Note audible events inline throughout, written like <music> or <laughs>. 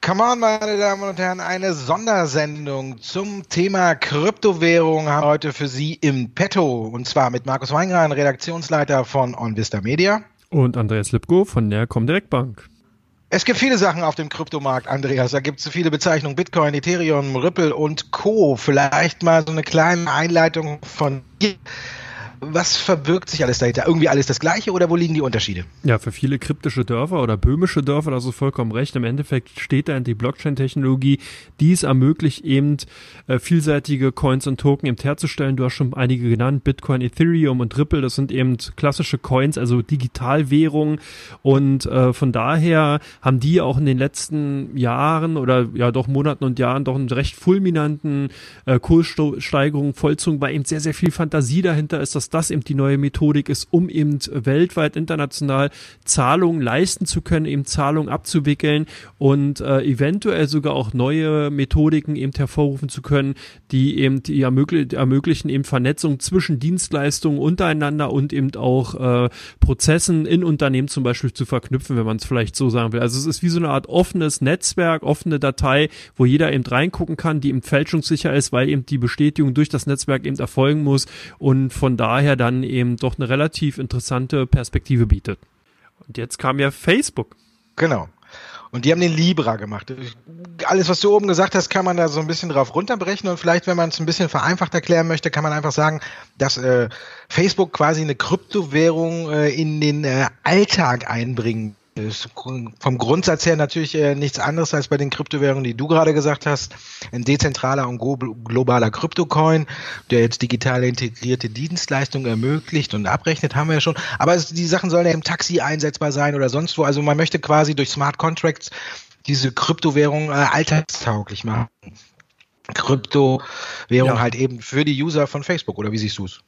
Come on, meine Damen und Herren, eine Sondersendung zum Thema Kryptowährung haben wir heute für Sie im Petto. Und zwar mit Markus Weingran, Redaktionsleiter von OnVista Media. Und Andreas Lipko von der Comdirect Bank. Es gibt viele Sachen auf dem Kryptomarkt, Andreas. Da gibt es viele Bezeichnungen. Bitcoin, Ethereum, Ripple und Co. Vielleicht mal so eine kleine Einleitung von dir was verbirgt sich alles dahinter? Irgendwie alles das Gleiche oder wo liegen die Unterschiede? Ja, für viele kryptische Dörfer oder böhmische Dörfer, da hast du vollkommen recht. Im Endeffekt steht da in die Blockchain-Technologie, die es ermöglicht, eben äh, vielseitige Coins und Token eben herzustellen. Du hast schon einige genannt, Bitcoin, Ethereum und Ripple. Das sind eben klassische Coins, also Digitalwährungen. Und äh, von daher haben die auch in den letzten Jahren oder ja doch Monaten und Jahren doch einen recht fulminanten äh, Kurssteigerung vollzogen, weil eben sehr, sehr viel Fantasie dahinter ist, dass das eben die neue Methodik ist, um eben weltweit, international Zahlungen leisten zu können, eben Zahlungen abzuwickeln und äh, eventuell sogar auch neue Methodiken eben hervorrufen zu können, die eben die ermöglich ermöglichen eben Vernetzung zwischen Dienstleistungen untereinander und eben auch äh, Prozessen in Unternehmen zum Beispiel zu verknüpfen, wenn man es vielleicht so sagen will. Also es ist wie so eine Art offenes Netzwerk, offene Datei, wo jeder eben reingucken kann, die eben fälschungssicher ist, weil eben die Bestätigung durch das Netzwerk eben erfolgen muss und von daher daher dann eben doch eine relativ interessante Perspektive bietet. Und jetzt kam ja Facebook. Genau. Und die haben den Libra gemacht. Alles, was du oben gesagt hast, kann man da so ein bisschen drauf runterbrechen und vielleicht, wenn man es ein bisschen vereinfacht erklären möchte, kann man einfach sagen, dass äh, Facebook quasi eine Kryptowährung äh, in den äh, Alltag einbringen ist vom Grundsatz her natürlich äh, nichts anderes als bei den Kryptowährungen, die du gerade gesagt hast. Ein dezentraler und globaler Kryptocoin, der jetzt digitale integrierte Dienstleistungen ermöglicht und abrechnet, haben wir ja schon. Aber es, die Sachen sollen ja im Taxi einsetzbar sein oder sonst wo. Also man möchte quasi durch Smart Contracts diese Kryptowährung äh, alltagstauglich machen. Kryptowährung ja. halt eben für die User von Facebook, oder wie siehst du es?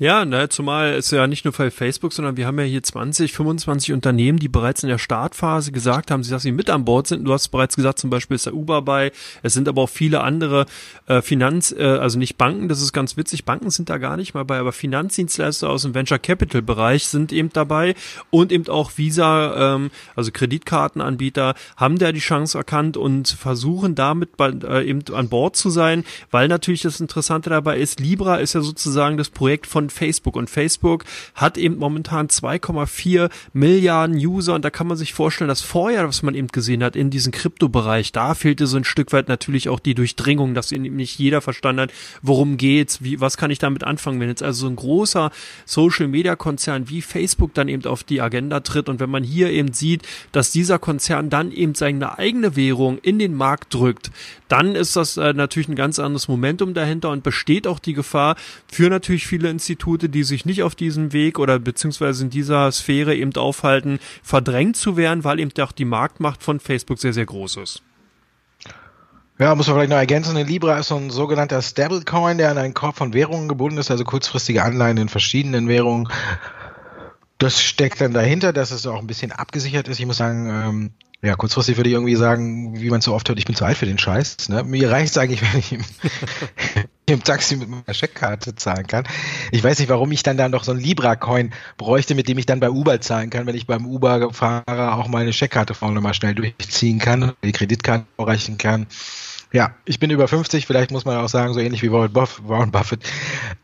Ja, ne, zumal ist ja nicht nur für Facebook, sondern wir haben ja hier 20, 25 Unternehmen, die bereits in der Startphase gesagt haben, dass sie mit an Bord sind. Du hast bereits gesagt, zum Beispiel ist der Uber bei. Es sind aber auch viele andere äh, Finanz, äh, also nicht Banken, das ist ganz witzig. Banken sind da gar nicht mal bei, aber Finanzdienstleister aus dem Venture Capital Bereich sind eben dabei und eben auch Visa, ähm, also Kreditkartenanbieter, haben da die Chance erkannt und versuchen damit bei, äh, eben an Bord zu sein, weil natürlich das Interessante dabei ist, Libra ist ja sozusagen das Projekt von Facebook. Und Facebook hat eben momentan 2,4 Milliarden User und da kann man sich vorstellen, dass vorher, was man eben gesehen hat in diesem Kryptobereich, da fehlte so ein Stück weit natürlich auch die Durchdringung, dass eben nicht jeder verstanden hat, worum geht's, wie, was kann ich damit anfangen, wenn jetzt also so ein großer Social Media Konzern wie Facebook dann eben auf die Agenda tritt und wenn man hier eben sieht, dass dieser Konzern dann eben seine eigene Währung in den Markt drückt, dann ist das äh, natürlich ein ganz anderes Momentum dahinter und besteht auch die Gefahr für natürlich viele Institutionen, Institute, die sich nicht auf diesem Weg oder beziehungsweise in dieser Sphäre eben aufhalten, verdrängt zu werden, weil eben auch die Marktmacht von Facebook sehr, sehr groß ist. Ja, muss man vielleicht noch ergänzen. Eine Libra ist so ein sogenannter Stablecoin, der an einen Korb von Währungen gebunden ist, also kurzfristige Anleihen in verschiedenen Währungen. Das steckt dann dahinter, dass es auch ein bisschen abgesichert ist. Ich muss sagen, ähm, ja, kurzfristig würde ich irgendwie sagen, wie man so oft hört, ich bin zu alt für den Scheiß. Ne? Mir reicht es eigentlich, wenn ich im, Taxi mit meiner Scheckkarte zahlen kann. Ich weiß nicht, warum ich dann da noch so ein Libra-Coin bräuchte, mit dem ich dann bei Uber zahlen kann, wenn ich beim Uber-Fahrer auch meine Scheckkarte vorne mal schnell durchziehen kann, die Kreditkarte erreichen kann. Ja, ich bin über 50, vielleicht muss man auch sagen, so ähnlich wie Warren Buffett.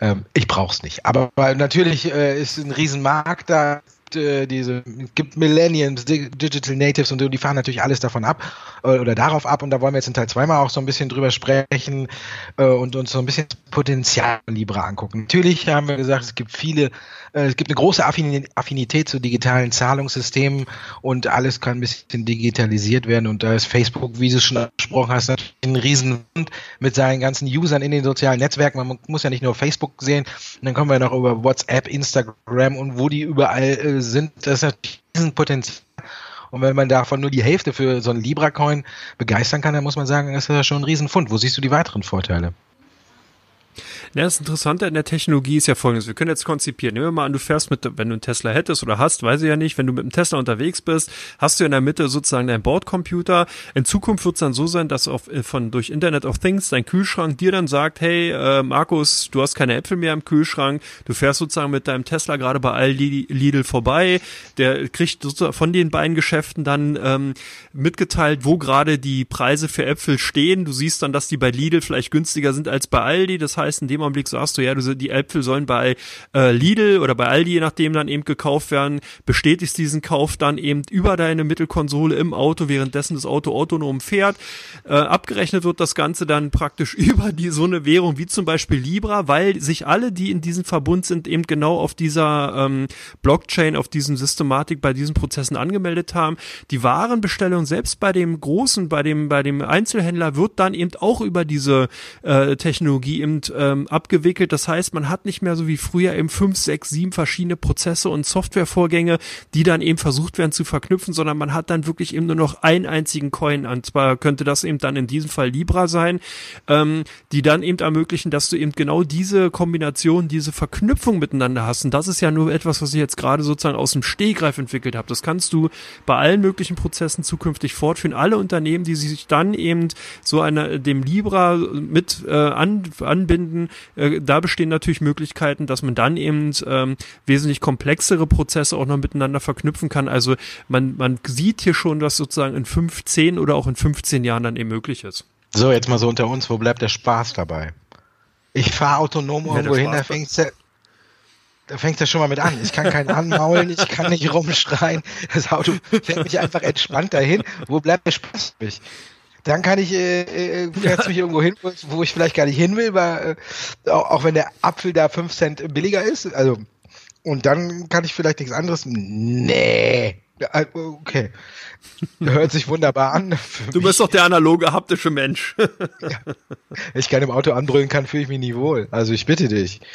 Ähm, ich brauch's nicht. Aber natürlich äh, ist ein Riesenmarkt da äh, diese, gibt Millenniums, Digital Natives und so, die fahren natürlich alles davon ab äh, oder darauf ab und da wollen wir jetzt in Teil 2 mal auch so ein bisschen drüber sprechen äh, und uns so ein bisschen das Potenzial Libra angucken. Natürlich haben wir gesagt, es gibt viele es gibt eine große Affinität zu digitalen Zahlungssystemen und alles kann ein bisschen digitalisiert werden. Und da ist Facebook, wie du es schon angesprochen hast, natürlich ein Riesenhund mit seinen ganzen Usern in den sozialen Netzwerken. Man muss ja nicht nur Facebook sehen, und dann kommen wir noch über WhatsApp, Instagram und wo die überall äh, sind. Das ist natürlich ein Riesenpotenzial. Und wenn man davon nur die Hälfte für so einen Libra-Coin begeistern kann, dann muss man sagen, das ist ja schon ein Riesenfund. Wo siehst du die weiteren Vorteile? Ja, das Interessante an der Technologie ist ja folgendes. Wir können jetzt konzipieren. Nehmen wir mal an, du fährst mit, wenn du einen Tesla hättest oder hast, weiß ich ja nicht, wenn du mit einem Tesla unterwegs bist, hast du in der Mitte sozusagen deinen Bordcomputer. In Zukunft wird es dann so sein, dass auf, äh, von, durch Internet of Things dein Kühlschrank dir dann sagt, hey, äh, Markus, du hast keine Äpfel mehr im Kühlschrank. Du fährst sozusagen mit deinem Tesla gerade bei Aldi Lidl vorbei. Der kriegt sozusagen von den beiden Geschäften dann ähm, mitgeteilt, wo gerade die Preise für Äpfel stehen. Du siehst dann, dass die bei Lidl vielleicht günstiger sind als bei Aldi. Das heißt, in dem Augenblick sagst du, ja, du, die Äpfel sollen bei äh, Lidl oder bei Aldi, je nachdem, dann eben gekauft werden, bestätigst diesen Kauf dann eben über deine Mittelkonsole im Auto, währenddessen das Auto autonom fährt. Äh, abgerechnet wird das Ganze dann praktisch <laughs> über die so eine Währung wie zum Beispiel Libra, weil sich alle, die in diesem Verbund sind, eben genau auf dieser ähm, Blockchain, auf diesen Systematik bei diesen Prozessen angemeldet haben. Die Warenbestellung selbst bei dem großen, bei dem, bei dem Einzelhändler wird dann eben auch über diese äh, Technologie eben ähm, abgewickelt. Das heißt, man hat nicht mehr so wie früher eben fünf, sechs, sieben verschiedene Prozesse und Softwarevorgänge, die dann eben versucht werden zu verknüpfen, sondern man hat dann wirklich eben nur noch einen einzigen Coin. Und zwar könnte das eben dann in diesem Fall Libra sein, ähm, die dann eben ermöglichen, dass du eben genau diese Kombination, diese Verknüpfung miteinander hast. Und das ist ja nur etwas, was ich jetzt gerade sozusagen aus dem Stehgreif entwickelt habe. Das kannst du bei allen möglichen Prozessen zukünftig fortführen. Alle Unternehmen, die sich dann eben so einer dem Libra mit äh, an, anbinden, äh, da bestehen natürlich Möglichkeiten, dass man dann eben ähm, wesentlich komplexere Prozesse auch noch miteinander verknüpfen kann. Also man, man sieht hier schon, dass sozusagen in 15 oder auch in 15 Jahren dann eben möglich ist. So, jetzt mal so unter uns, wo bleibt der Spaß dabei? Ich fahre autonom ja, irgendwo hin, da fängt's ja, da fängt ja schon mal mit an. Ich kann keinen anmaulen, ich kann nicht rumschreien. Das Auto fängt mich einfach entspannt dahin. Wo bleibt der Spaß für mich? Dann kann ich, äh, äh, <laughs> fährst mich irgendwo hin, wo ich vielleicht gar nicht hin will, weil, äh, auch, auch wenn der Apfel da fünf Cent billiger ist. Also, und dann kann ich vielleicht nichts anderes. Nee. Okay. Hört sich wunderbar an. <laughs> Du bist doch der analoge, haptische Mensch. <laughs> ja. Ich kann im Auto anbrüllen kann, fühle ich mich nie wohl. Also ich bitte dich. <laughs>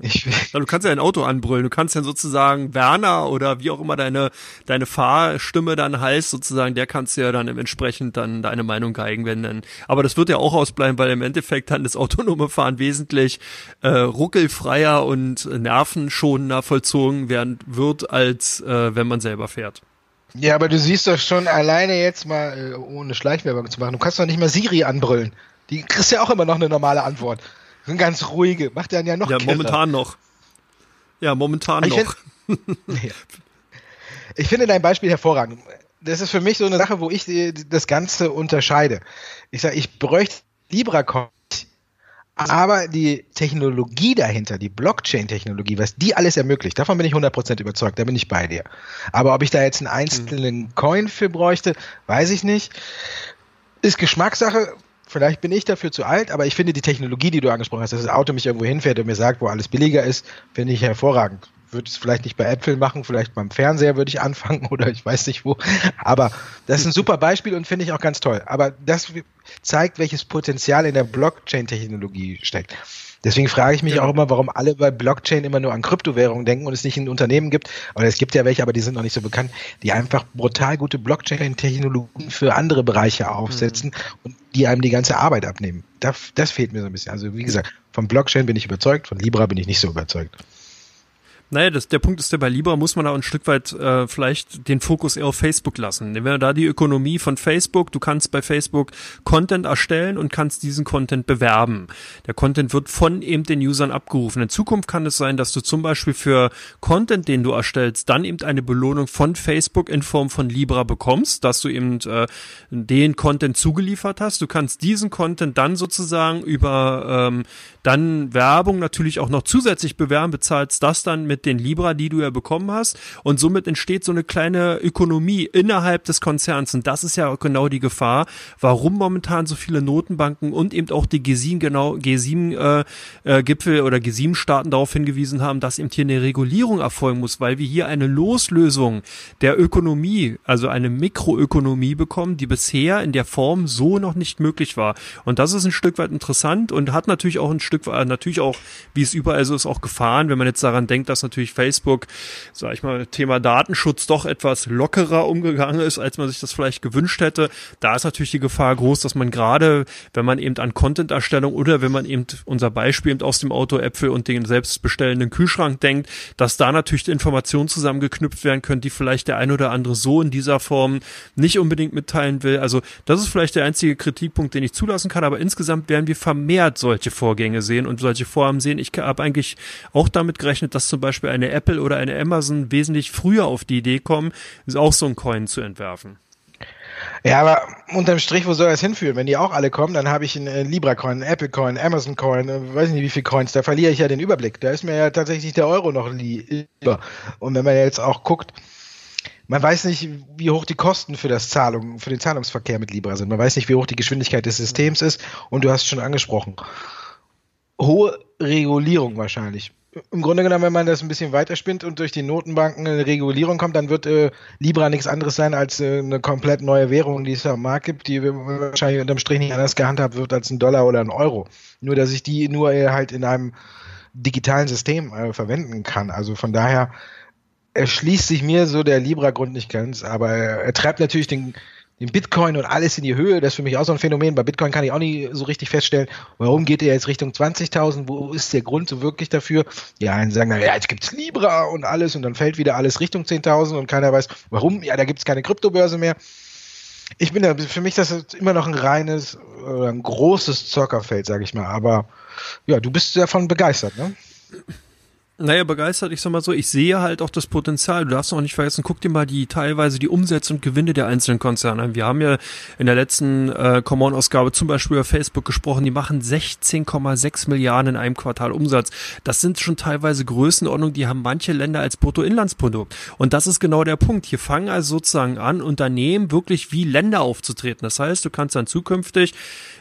Ich, ja, du kannst ja ein Auto anbrüllen. Du kannst ja sozusagen Werner oder wie auch immer deine, deine Fahrstimme dann heißt, sozusagen, der kannst du ja dann entsprechend dann deine Meinung geigen, wenn dann. Aber das wird ja auch ausbleiben, weil im Endeffekt dann das autonome Fahren wesentlich äh, ruckelfreier und nervenschonender vollzogen werden wird, als äh, wenn man selber fährt. Ja, aber du siehst doch schon alleine jetzt mal, äh, ohne Schleichwerbung zu machen, du kannst doch nicht mal Siri anbrüllen. Die kriegst ja auch immer noch eine normale Antwort. Eine ganz ruhige. Macht dann ja noch Ja, kirre. momentan noch. Ja, momentan ich noch. Find, <laughs> ich finde dein Beispiel hervorragend. Das ist für mich so eine Sache, wo ich das Ganze unterscheide. Ich sage, ich bräuchte Libra aber die Technologie dahinter, die Blockchain-Technologie, was die alles ermöglicht, davon bin ich 100% überzeugt, da bin ich bei dir. Aber ob ich da jetzt einen einzelnen mhm. Coin für bräuchte, weiß ich nicht. Ist Geschmackssache. Vielleicht bin ich dafür zu alt, aber ich finde die Technologie, die du angesprochen hast, dass das Auto mich irgendwo hinfährt und mir sagt, wo alles billiger ist, finde ich hervorragend würde es vielleicht nicht bei Äpfeln machen, vielleicht beim Fernseher würde ich <laughs> anfangen oder ich weiß nicht wo. Aber das ist ein super Beispiel und finde ich auch ganz toll. Aber das zeigt, welches Potenzial in der Blockchain-Technologie steckt. Deswegen frage ich mich ja. auch immer, warum alle bei Blockchain immer nur an Kryptowährungen denken und es nicht in Unternehmen gibt. Oder es gibt ja welche, aber die sind noch nicht so bekannt, die einfach brutal gute Blockchain-Technologien für andere Bereiche aufsetzen mhm. und die einem die ganze Arbeit abnehmen. Das, das fehlt mir so ein bisschen. Also wie gesagt, von Blockchain bin ich überzeugt, von Libra bin ich nicht so überzeugt. Naja, das, der Punkt ist, der bei Libra muss man da ein Stück weit äh, vielleicht den Fokus eher auf Facebook lassen. Nehmen wir da die Ökonomie von Facebook. Du kannst bei Facebook Content erstellen und kannst diesen Content bewerben. Der Content wird von eben den Usern abgerufen. In Zukunft kann es sein, dass du zum Beispiel für Content, den du erstellst, dann eben eine Belohnung von Facebook in Form von Libra bekommst, dass du eben äh, den Content zugeliefert hast. Du kannst diesen Content dann sozusagen über ähm, dann Werbung natürlich auch noch zusätzlich bewerben, bezahlst das dann mit den Libra, die du ja bekommen hast. Und somit entsteht so eine kleine Ökonomie innerhalb des Konzerns. Und das ist ja genau die Gefahr, warum momentan so viele Notenbanken und eben auch die G7 genau G7 äh, äh, Gipfel oder G7 Staaten darauf hingewiesen haben, dass eben hier eine Regulierung erfolgen muss, weil wir hier eine Loslösung der Ökonomie, also eine Mikroökonomie bekommen, die bisher in der Form so noch nicht möglich war. Und das ist ein Stück weit interessant und hat natürlich auch ein Stück Stück, äh, natürlich auch, wie es überall so ist, auch Gefahren, wenn man jetzt daran denkt, dass natürlich Facebook, sag ich mal, Thema Datenschutz doch etwas lockerer umgegangen ist, als man sich das vielleicht gewünscht hätte. Da ist natürlich die Gefahr groß, dass man gerade, wenn man eben an Content-Erstellung oder wenn man eben unser Beispiel eben aus dem Auto Äpfel und den selbstbestellenden Kühlschrank denkt, dass da natürlich Informationen zusammengeknüpft werden können, die vielleicht der ein oder andere so in dieser Form nicht unbedingt mitteilen will. Also das ist vielleicht der einzige Kritikpunkt, den ich zulassen kann, aber insgesamt werden wir vermehrt solche Vorgänge sehen und solche Vorhaben sehen. Ich habe eigentlich auch damit gerechnet, dass zum Beispiel eine Apple oder eine Amazon wesentlich früher auf die Idee kommen, auch so ein Coin zu entwerfen. Ja, aber unterm Strich, wo soll das hinführen? Wenn die auch alle kommen, dann habe ich einen äh, Libra-Coin, einen Apple-Coin, Amazon-Coin, äh, weiß nicht wie viele Coins, da verliere ich ja den Überblick. Da ist mir ja tatsächlich der Euro noch lieber. Und wenn man jetzt auch guckt, man weiß nicht, wie hoch die Kosten für das Zahlung, für den Zahlungsverkehr mit Libra sind. Man weiß nicht, wie hoch die Geschwindigkeit des Systems ist. Und du hast schon angesprochen. Hohe Regulierung wahrscheinlich im Grunde genommen, wenn man das ein bisschen weiterspinnt und durch die Notenbanken eine Regulierung kommt, dann wird äh, Libra nichts anderes sein als äh, eine komplett neue Währung, die es am Markt gibt, die wahrscheinlich unterm Strich nicht anders gehandhabt wird als ein Dollar oder ein Euro. Nur, dass ich die nur äh, halt in einem digitalen System äh, verwenden kann. Also von daher erschließt sich mir so der Libra-Grund nicht ganz, aber er treibt natürlich den den Bitcoin und alles in die Höhe. Das ist für mich auch so ein Phänomen. Bei Bitcoin kann ich auch nicht so richtig feststellen, warum geht er jetzt Richtung 20.000? Wo ist der Grund so wirklich dafür? Ja, einen sagen, ja, jetzt gibt's Libra und alles und dann fällt wieder alles Richtung 10.000 und keiner weiß, warum. Ja, da gibt's keine Kryptobörse mehr. Ich bin da, für mich das ist immer noch ein reines, ein großes Zockerfeld, sage ich mal. Aber ja, du bist davon begeistert, ne? Naja, begeistert, ich sag mal so, ich sehe halt auch das Potenzial. Du darfst auch nicht vergessen, guck dir mal die teilweise die Umsätze und Gewinne der einzelnen Konzerne an. Wir haben ja in der letzten äh, Common-Ausgabe zum Beispiel über Facebook gesprochen, die machen 16,6 Milliarden in einem Quartal Umsatz. Das sind schon teilweise Größenordnungen, die haben manche Länder als Bruttoinlandsprodukt. Und das ist genau der Punkt. Hier fangen also sozusagen an, Unternehmen wirklich wie Länder aufzutreten. Das heißt, du kannst dann zukünftig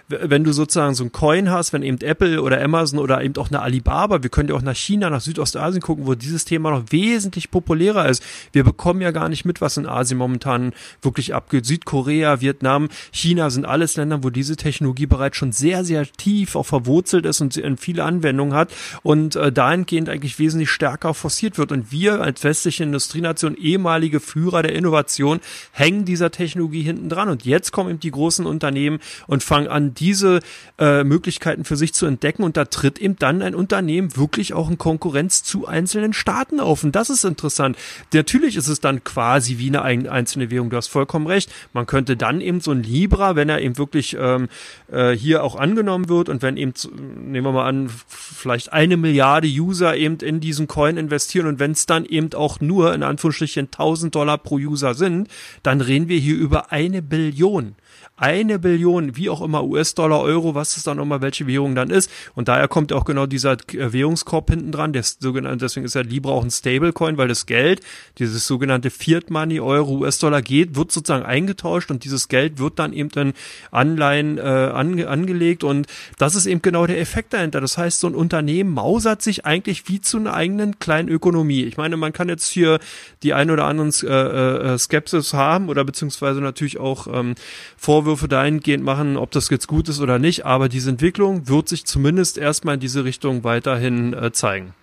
wenn du sozusagen so ein Coin hast, wenn eben Apple oder Amazon oder eben auch eine Alibaba, wir können ja auch nach China, nach Südostasien gucken, wo dieses Thema noch wesentlich populärer ist. Wir bekommen ja gar nicht mit, was in Asien momentan wirklich abgeht. Südkorea, Vietnam, China sind alles Länder, wo diese Technologie bereits schon sehr, sehr tief auch verwurzelt ist und viele Anwendungen hat und äh, dahingehend eigentlich wesentlich stärker forciert wird. Und wir als westliche Industrienation, ehemalige Führer der Innovation, hängen dieser Technologie hinten dran. Und jetzt kommen eben die großen Unternehmen und fangen an, diese äh, Möglichkeiten für sich zu entdecken und da tritt eben dann ein Unternehmen wirklich auch in Konkurrenz zu einzelnen Staaten auf und das ist interessant. Natürlich ist es dann quasi wie eine einzelne Währung, du hast vollkommen recht. Man könnte dann eben so ein Libra, wenn er eben wirklich ähm, äh, hier auch angenommen wird und wenn eben, nehmen wir mal an, vielleicht eine Milliarde User eben in diesen Coin investieren und wenn es dann eben auch nur in Anführungsstrichen 1000 Dollar pro User sind, dann reden wir hier über eine Billion eine Billion, wie auch immer, US-Dollar, Euro, was es dann immer, welche Währung dann ist. Und daher kommt auch genau dieser äh, Währungskorb hinten dran. Der sogenannte, deswegen ist ja Libra auch ein Stablecoin, weil das Geld, dieses sogenannte Fiat Money, Euro, US-Dollar geht, wird sozusagen eingetauscht und dieses Geld wird dann eben in Anleihen äh, ange angelegt. Und das ist eben genau der Effekt dahinter. Das heißt, so ein Unternehmen mausert sich eigentlich wie zu einer eigenen kleinen Ökonomie. Ich meine, man kann jetzt hier die ein oder anderen äh, äh, Skepsis haben oder beziehungsweise natürlich auch ähm, Vorwürfe dahingehend machen, ob das jetzt gut ist oder nicht, aber diese Entwicklung wird sich zumindest erstmal in diese Richtung weiterhin äh, zeigen.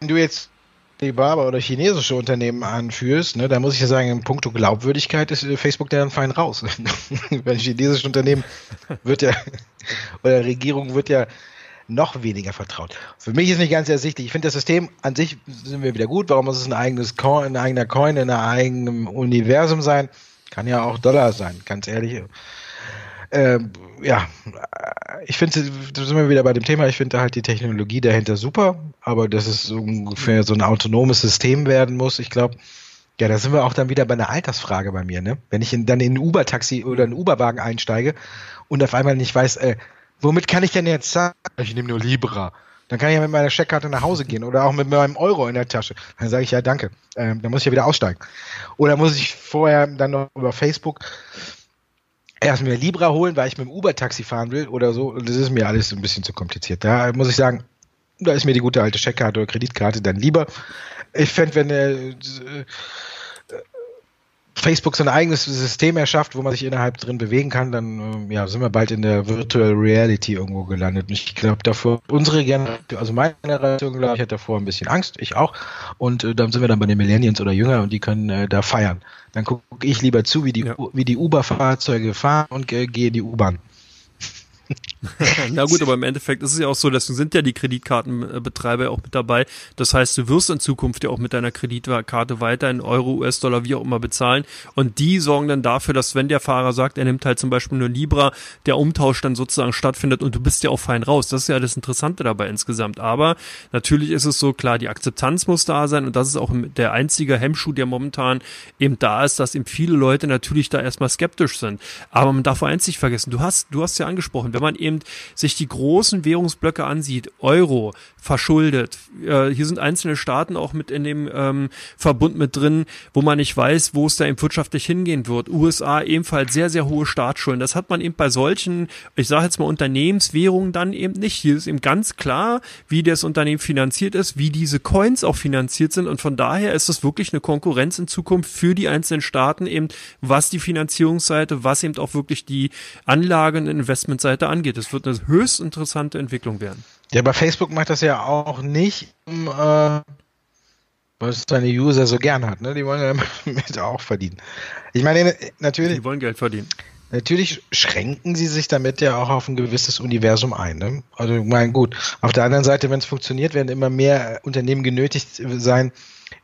Wenn du jetzt Alibaba oder chinesische Unternehmen anführst, ne, da muss ich ja sagen, in puncto Glaubwürdigkeit ist äh, Facebook dann fein raus. <laughs> Bei chinesischen Unternehmen wird ja, <laughs> oder Regierung wird ja noch weniger vertraut. Für mich ist nicht ganz ersichtlich. Ich finde das System an sich sind wir wieder gut. Warum muss es ein eigenes Coin, ein eigener Coin in einem eigenen Universum sein? Kann ja auch Dollar sein, ganz ehrlich. Ähm, ja, ich finde, da sind wir wieder bei dem Thema, ich finde halt die Technologie dahinter super, aber dass es ungefähr so ein autonomes System werden muss, ich glaube, ja, da sind wir auch dann wieder bei einer Altersfrage bei mir, ne? Wenn ich in, dann in ein Uber-Taxi oder einen Uber-Wagen einsteige und auf einmal nicht weiß, äh, womit kann ich denn jetzt zahlen? Ich nehme nur Libra. Dann kann ich ja mit meiner Checkkarte nach Hause gehen oder auch mit meinem Euro in der Tasche. Dann sage ich ja danke. Ähm, dann muss ich ja wieder aussteigen. Oder muss ich vorher dann noch über Facebook erst mir Libra holen, weil ich mit dem Uber-Taxi fahren will oder so. Das ist mir alles ein bisschen zu kompliziert. Da muss ich sagen, da ist mir die gute alte Checkkarte oder Kreditkarte dann lieber. Ich fände, wenn äh, Facebook so ein eigenes System erschafft, wo man sich innerhalb drin bewegen kann, dann äh, ja, sind wir bald in der Virtual Reality irgendwo gelandet. Und ich glaube davor, unsere Generation, also meine Generation, glaube ich, hat davor ein bisschen Angst, ich auch. Und äh, dann sind wir dann bei den Millennials oder Jünger und die können äh, da feiern. Dann gucke ich lieber zu, wie die, ja. wie die Uber-Fahrzeuge fahren und äh, gehe in die U-Bahn. <laughs> Na gut, aber im Endeffekt ist es ja auch so, deswegen sind ja die Kreditkartenbetreiber auch mit dabei. Das heißt, du wirst in Zukunft ja auch mit deiner Kreditkarte weiter in Euro, US-Dollar, wie auch immer bezahlen. Und die sorgen dann dafür, dass wenn der Fahrer sagt, er nimmt halt zum Beispiel nur Libra, der Umtausch dann sozusagen stattfindet und du bist ja auch fein raus. Das ist ja das Interessante dabei insgesamt. Aber natürlich ist es so, klar, die Akzeptanz muss da sein und das ist auch der einzige Hemmschuh, der momentan eben da ist, dass eben viele Leute natürlich da erstmal skeptisch sind. Aber man darf eins nicht vergessen, du hast, du hast ja angesprochen, wenn man eben sich die großen Währungsblöcke ansieht, Euro, verschuldet, äh, hier sind einzelne Staaten auch mit in dem ähm, Verbund mit drin, wo man nicht weiß, wo es da eben wirtschaftlich hingehen wird. USA ebenfalls sehr, sehr hohe Staatsschulden. Das hat man eben bei solchen, ich sage jetzt mal Unternehmenswährungen dann eben nicht. Hier ist eben ganz klar, wie das Unternehmen finanziert ist, wie diese Coins auch finanziert sind und von daher ist das wirklich eine Konkurrenz in Zukunft für die einzelnen Staaten eben, was die Finanzierungsseite, was eben auch wirklich die Anlagen- und Investmentseite angeht. Es wird eine höchst interessante Entwicklung werden. Ja, aber Facebook macht das ja auch nicht, um, äh, was seine User so gern hat. Ne? Die wollen ja <laughs> damit auch verdienen. Ich meine, natürlich. Die wollen Geld verdienen. Natürlich schränken sie sich damit ja auch auf ein gewisses Universum ein. Ne? Also, ich meine, gut. Auf der anderen Seite, wenn es funktioniert, werden immer mehr Unternehmen genötigt sein,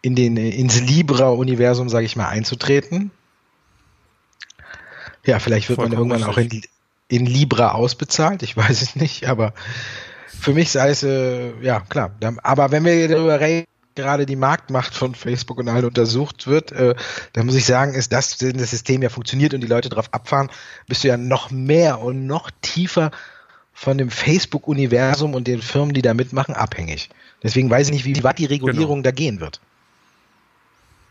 in den, ins Libra-Universum, sage ich mal, einzutreten. Ja, vielleicht wird Vollkommen man irgendwann richtig. auch in, in Libra ausbezahlt. Ich <laughs> weiß es nicht, aber für mich ist alles, äh, ja, klar. Aber wenn wir darüber reden, gerade die Marktmacht von Facebook und allen untersucht wird, äh, dann muss ich sagen, ist das, wenn das System ja funktioniert und die Leute drauf abfahren, bist du ja noch mehr und noch tiefer von dem Facebook-Universum und den Firmen, die da mitmachen, abhängig. Deswegen weiß ich nicht, wie weit die Regulierung genau. da gehen wird.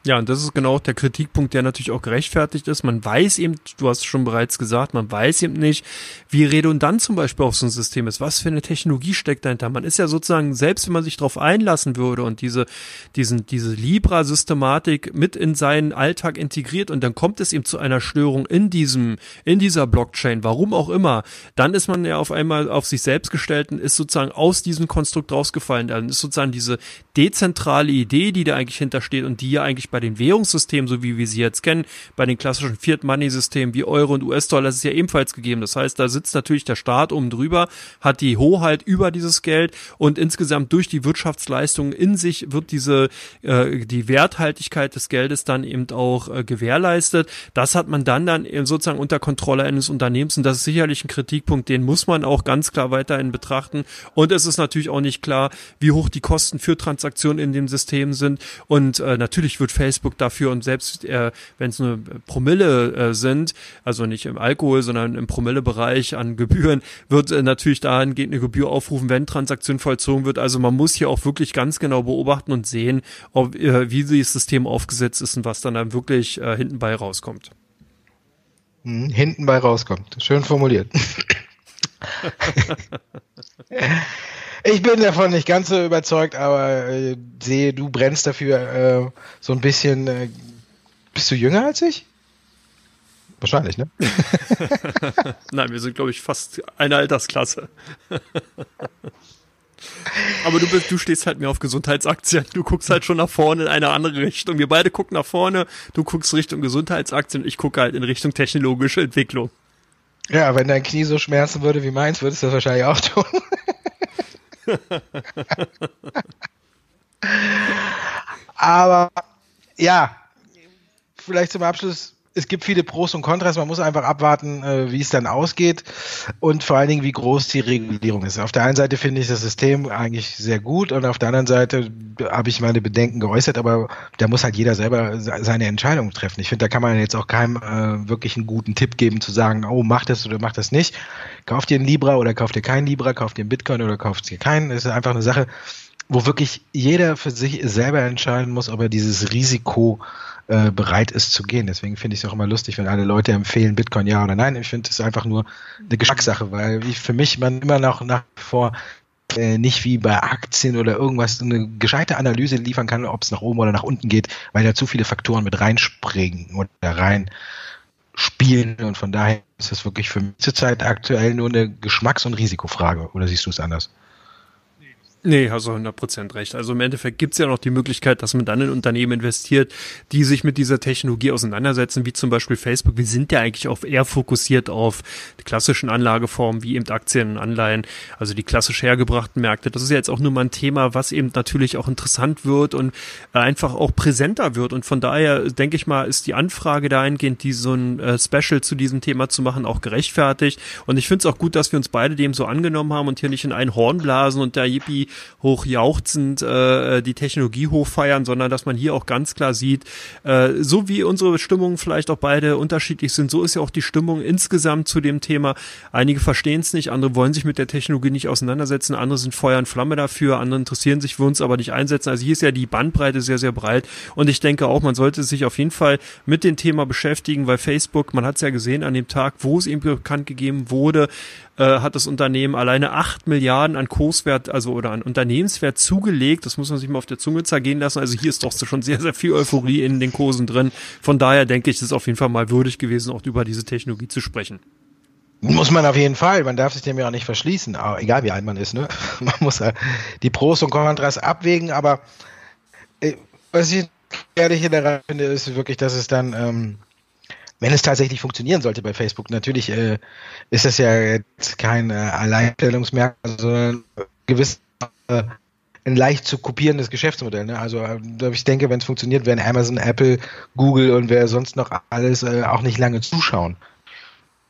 Ja, und das ist genau der Kritikpunkt, der natürlich auch gerechtfertigt ist. Man weiß eben, du hast schon bereits gesagt, man weiß eben nicht, wie redundant zum Beispiel auch so ein System ist. Was für eine Technologie steckt dahinter? Man ist ja sozusagen, selbst wenn man sich darauf einlassen würde und diese, diesen, diese Libra-Systematik mit in seinen Alltag integriert und dann kommt es eben zu einer Störung in diesem, in dieser Blockchain, warum auch immer, dann ist man ja auf einmal auf sich selbst gestellt und ist sozusagen aus diesem Konstrukt rausgefallen. Dann ist sozusagen diese dezentrale Idee, die da eigentlich hintersteht und die ja eigentlich bei bei den Währungssystemen, so wie wir sie jetzt kennen, bei den klassischen Fiat-Money-Systemen wie Euro und US-Dollar, ist es ja ebenfalls gegeben. Das heißt, da sitzt natürlich der Staat oben drüber, hat die Hoheit über dieses Geld und insgesamt durch die Wirtschaftsleistungen in sich wird diese äh, die Werthaltigkeit des Geldes dann eben auch äh, gewährleistet. Das hat man dann dann eben sozusagen unter Kontrolle eines Unternehmens und das ist sicherlich ein Kritikpunkt, den muss man auch ganz klar weiterhin betrachten. Und es ist natürlich auch nicht klar, wie hoch die Kosten für Transaktionen in dem System sind. Und äh, natürlich wird Facebook dafür und selbst äh, wenn es nur Promille äh, sind, also nicht im Alkohol, sondern im Promillebereich an Gebühren, wird äh, natürlich dahingehend eine Gebühr aufrufen, wenn Transaktion vollzogen wird. Also man muss hier auch wirklich ganz genau beobachten und sehen, ob, äh, wie das System aufgesetzt ist und was dann, dann wirklich äh, hinten bei rauskommt. Hm, hinten bei rauskommt. Schön formuliert. <laughs> Ich bin davon nicht ganz so überzeugt, aber äh, sehe, du brennst dafür äh, so ein bisschen. Äh, bist du jünger als ich? Wahrscheinlich, ne? <laughs> <laughs> Nein, wir sind, glaube ich, fast eine Altersklasse. Aber du bist, du stehst halt mehr auf Gesundheitsaktien. Du guckst halt schon nach vorne in eine andere Richtung. Wir beide gucken nach vorne. Du guckst Richtung Gesundheitsaktien. Ich gucke halt in Richtung technologische Entwicklung. Ja, wenn dein Knie so schmerzen würde wie meins, würdest du das wahrscheinlich auch tun. Aber ja, vielleicht zum Abschluss es gibt viele Pros und Kontras. Man muss einfach abwarten, äh, wie es dann ausgeht und vor allen Dingen, wie groß die Regulierung ist. Auf der einen Seite finde ich das System eigentlich sehr gut und auf der anderen Seite habe ich meine Bedenken geäußert, aber da muss halt jeder selber seine Entscheidung treffen. Ich finde, da kann man jetzt auch keinem äh, wirklich einen guten Tipp geben, zu sagen, oh, mach das oder mach das nicht. Kauft ihr einen Libra oder kauft ihr keinen Libra, kauft ihr einen Bitcoin oder kauft ihr keinen. Das ist einfach eine Sache, wo wirklich jeder für sich selber entscheiden muss, ob er dieses Risiko äh, bereit ist zu gehen. Deswegen finde ich es auch immer lustig, wenn alle Leute empfehlen, Bitcoin ja oder nein. Ich finde es einfach nur eine Geschmackssache, weil ich, für mich man immer noch nach vor äh, nicht wie bei Aktien oder irgendwas eine gescheite Analyse liefern kann, ob es nach oben oder nach unten geht, weil da zu viele Faktoren mit reinspringen oder rein spielen und von daher ist das wirklich für mich zurzeit aktuell nur eine Geschmacks- und Risikofrage oder siehst du es anders? Nee, hast du 100% recht. Also im Endeffekt gibt's ja noch die Möglichkeit, dass man dann in Unternehmen investiert, die sich mit dieser Technologie auseinandersetzen, wie zum Beispiel Facebook. Wir sind ja eigentlich auch eher fokussiert auf die klassischen Anlageformen, wie eben Aktien und Anleihen, also die klassisch hergebrachten Märkte. Das ist ja jetzt auch nur mal ein Thema, was eben natürlich auch interessant wird und einfach auch präsenter wird. Und von daher denke ich mal, ist die Anfrage dahingehend, die so ein äh, Special zu diesem Thema zu machen, auch gerechtfertigt. Und ich finde es auch gut, dass wir uns beide dem so angenommen haben und hier nicht in ein Horn blasen und der Yippie hochjauchzend äh, die Technologie hochfeiern, sondern dass man hier auch ganz klar sieht, äh, so wie unsere Stimmungen vielleicht auch beide unterschiedlich sind, so ist ja auch die Stimmung insgesamt zu dem Thema. Einige verstehen es nicht, andere wollen sich mit der Technologie nicht auseinandersetzen, andere sind Feuer und Flamme dafür, andere interessieren sich für uns aber nicht einsetzen. Also hier ist ja die Bandbreite sehr, sehr breit und ich denke auch, man sollte sich auf jeden Fall mit dem Thema beschäftigen, weil Facebook, man hat es ja gesehen an dem Tag, wo es eben bekannt gegeben wurde, äh, hat das Unternehmen alleine acht Milliarden an Kurswert, also oder an Unternehmenswert zugelegt. Das muss man sich mal auf der Zunge zergehen lassen. Also hier ist doch schon sehr, sehr viel Euphorie in den Kursen drin. Von daher denke ich, es ist auf jeden Fall mal würdig gewesen, auch über diese Technologie zu sprechen. Muss man auf jeden Fall. Man darf sich dem ja auch nicht verschließen. Aber egal wie alt man ist, ne? <laughs> Man muss ja die Pros und Kontras abwägen. Aber äh, was ich ehrlich daran finde, ist wirklich, dass es dann ähm, wenn es tatsächlich funktionieren sollte bei Facebook, natürlich äh, ist das ja jetzt kein äh, Alleinstellungsmerkmal, sondern gewiss äh, ein leicht zu kopierendes Geschäftsmodell. Ne? Also äh, ich denke, wenn es funktioniert, werden Amazon, Apple, Google und wer sonst noch alles äh, auch nicht lange zuschauen.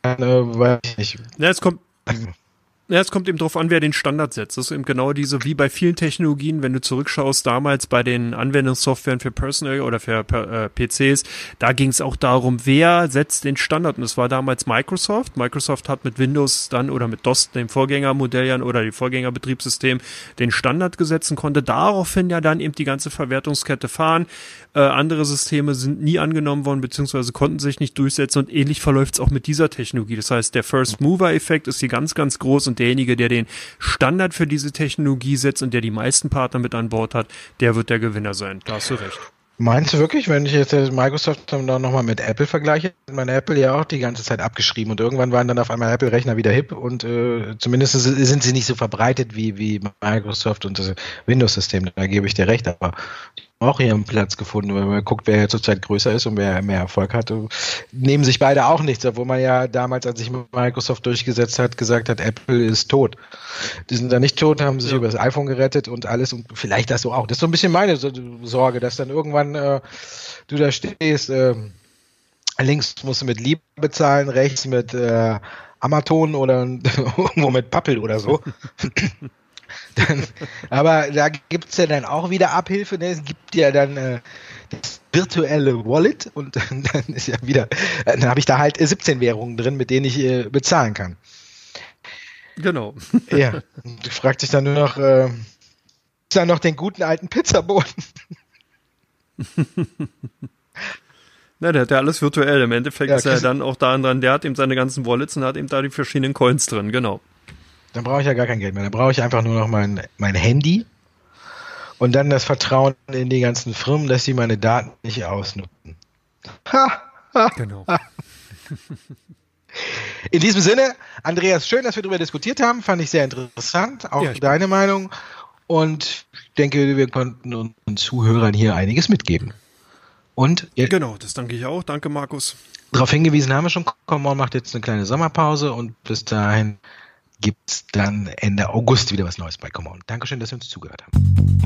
Äh, weiß ich nicht. Ja, es kommt, <laughs> Ja, es kommt eben darauf an, wer den Standard setzt. Das ist eben genau diese, wie bei vielen Technologien, wenn du zurückschaust, damals bei den Anwendungssoftwaren für Personal oder für äh, PCs, da ging es auch darum, wer setzt den Standard. Und das war damals Microsoft. Microsoft hat mit Windows dann oder mit DOS, dem Vorgängermodell oder dem Vorgängerbetriebssystem, den Standard gesetzt und konnte daraufhin ja dann eben die ganze Verwertungskette fahren. Äh, andere Systeme sind nie angenommen worden, beziehungsweise konnten sich nicht durchsetzen und ähnlich verläuft es auch mit dieser Technologie. Das heißt, der First Mover Effekt ist hier ganz, ganz groß und derjenige, der den Standard für diese Technologie setzt und der die meisten Partner mit an Bord hat, der wird der Gewinner sein. Da hast du recht. Meinst du wirklich, wenn ich jetzt Microsoft dann nochmal mit Apple vergleiche, hat meine Apple ja auch die ganze Zeit abgeschrieben und irgendwann waren dann auf einmal Apple-Rechner wieder hip und äh, zumindest sind sie nicht so verbreitet wie, wie Microsoft und das Windows-System, da gebe ich dir recht, aber auch ihren Platz gefunden, wenn man guckt, wer zurzeit größer ist und wer mehr Erfolg hat, nehmen sich beide auch nichts, obwohl man ja damals, als sich Microsoft durchgesetzt hat, gesagt hat, Apple ist tot. Die sind da nicht tot, haben sich ja. über das iPhone gerettet und alles und vielleicht das so auch. Das ist so ein bisschen meine Sorge, dass dann irgendwann äh, du da stehst, äh, links musst du mit Liebe bezahlen, rechts mit äh, Amazon oder <laughs> irgendwo mit Pappel oder so. <laughs> Dann, aber da gibt es ja dann auch wieder Abhilfe. Ne? Es gibt ja dann äh, das virtuelle Wallet und dann, <laughs> dann ist ja wieder, dann habe ich da halt 17 Währungen drin, mit denen ich äh, bezahlen kann. Genau. Ja, <laughs> du fragst dich dann nur noch, äh, ist da noch den guten alten Pizzaboden? <laughs> Na, der hat ja alles virtuell. Im Endeffekt ja, ist er dann auch da dran, der hat eben seine ganzen Wallets und hat eben da die verschiedenen Coins drin, genau. Dann brauche ich ja gar kein Geld mehr. Dann brauche ich einfach nur noch mein, mein Handy und dann das Vertrauen in die ganzen Firmen, dass sie meine Daten nicht ausnutzen. Ha, ha, genau. <laughs> In diesem Sinne, Andreas, schön, dass wir darüber diskutiert haben. Fand ich sehr interessant. Auch ja, deine Meinung. Und ich denke, wir konnten unseren Zuhörern hier einiges mitgeben. Und genau, das danke ich auch. Danke, Markus. Darauf hingewiesen haben wir schon. Common macht jetzt eine kleine Sommerpause und bis dahin gibt es dann Ende August wieder was Neues bei Come On. Dankeschön, dass Sie uns zugehört haben.